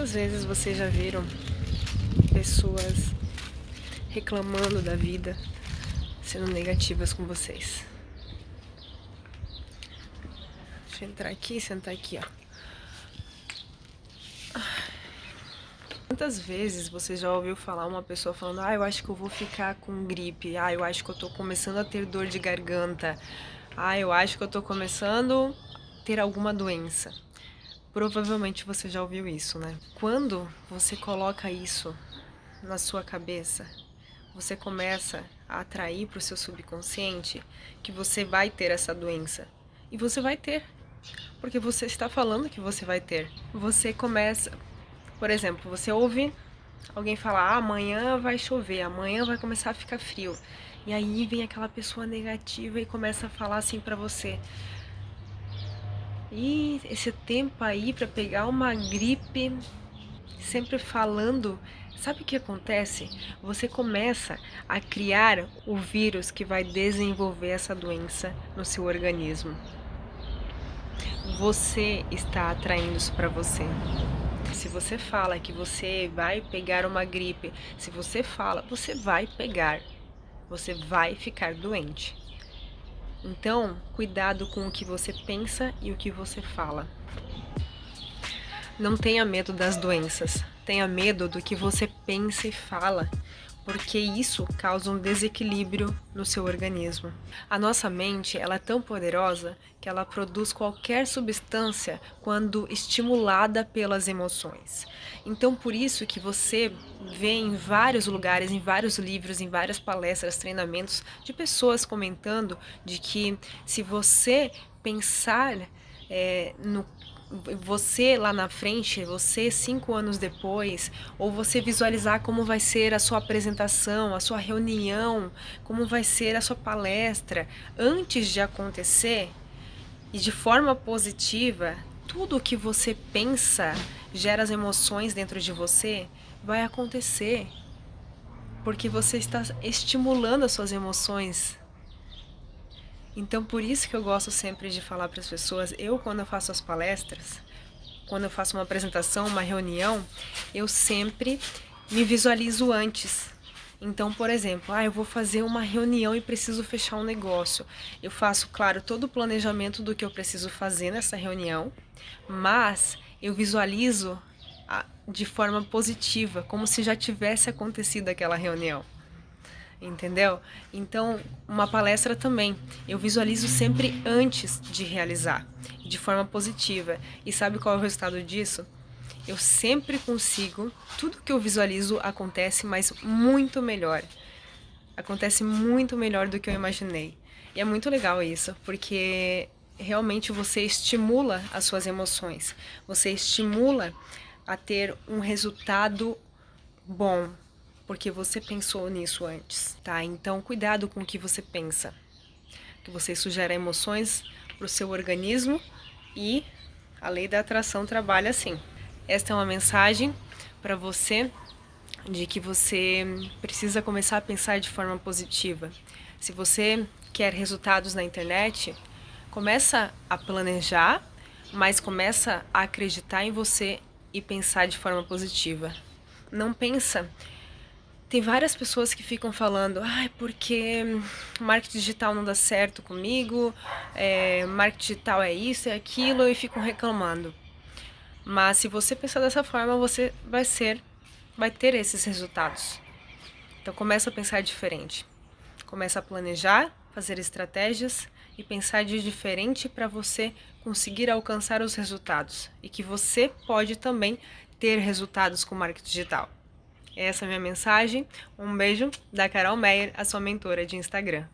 Quantas vezes vocês já viram pessoas reclamando da vida, sendo negativas com vocês? Deixa eu entrar aqui e sentar aqui, ó. Quantas vezes você já ouviu falar uma pessoa falando, ah, eu acho que eu vou ficar com gripe, ah, eu acho que eu tô começando a ter dor de garganta, ah, eu acho que eu tô começando a ter alguma doença. Provavelmente você já ouviu isso, né? Quando você coloca isso na sua cabeça, você começa a atrair para o seu subconsciente que você vai ter essa doença. E você vai ter. Porque você está falando que você vai ter. Você começa, por exemplo, você ouve alguém falar: ah, amanhã vai chover, amanhã vai começar a ficar frio. E aí vem aquela pessoa negativa e começa a falar assim para você: e esse tempo aí para pegar uma gripe, sempre falando, sabe o que acontece? Você começa a criar o vírus que vai desenvolver essa doença no seu organismo. Você está atraindo isso para você. Se você fala que você vai pegar uma gripe, se você fala, você vai pegar. Você vai ficar doente. Então, cuidado com o que você pensa e o que você fala. Não tenha medo das doenças, tenha medo do que você pensa e fala, porque isso causa um desequilíbrio no seu organismo. A nossa mente, ela é tão poderosa que ela produz qualquer substância quando estimulada pelas emoções. Então, por isso que você vê em vários lugares, em vários livros, em várias palestras, treinamentos de pessoas comentando de que se você pensar é, no você lá na frente, você cinco anos depois, ou você visualizar como vai ser a sua apresentação, a sua reunião, como vai ser a sua palestra antes de acontecer e de forma positiva, tudo o que você pensa gera as emoções dentro de você, vai acontecer. Porque você está estimulando as suas emoções então, por isso que eu gosto sempre de falar para as pessoas, eu quando eu faço as palestras, quando eu faço uma apresentação, uma reunião, eu sempre me visualizo antes. Então, por exemplo, ah, eu vou fazer uma reunião e preciso fechar um negócio. Eu faço, claro, todo o planejamento do que eu preciso fazer nessa reunião, mas eu visualizo de forma positiva, como se já tivesse acontecido aquela reunião entendeu? Então, uma palestra também, eu visualizo sempre antes de realizar, de forma positiva. E sabe qual é o resultado disso? Eu sempre consigo, tudo que eu visualizo acontece, mas muito melhor. Acontece muito melhor do que eu imaginei. E é muito legal isso, porque realmente você estimula as suas emoções. Você estimula a ter um resultado bom, porque você pensou nisso antes, tá? Então, cuidado com o que você pensa. Que você sugere emoções para o seu organismo e a lei da atração trabalha assim. Esta é uma mensagem para você de que você precisa começar a pensar de forma positiva. Se você quer resultados na internet, começa a planejar, mas começa a acreditar em você e pensar de forma positiva. Não pensa tem várias pessoas que ficam falando, ah, porque marketing digital não dá certo comigo, é, marketing digital é isso, é aquilo, e ficam reclamando. Mas se você pensar dessa forma, você vai ser, vai ter esses resultados. Então começa a pensar diferente. Começa a planejar, fazer estratégias e pensar de diferente para você conseguir alcançar os resultados e que você pode também ter resultados com marketing digital. Essa é a minha mensagem. Um beijo da Carol Meyer, a sua mentora de Instagram.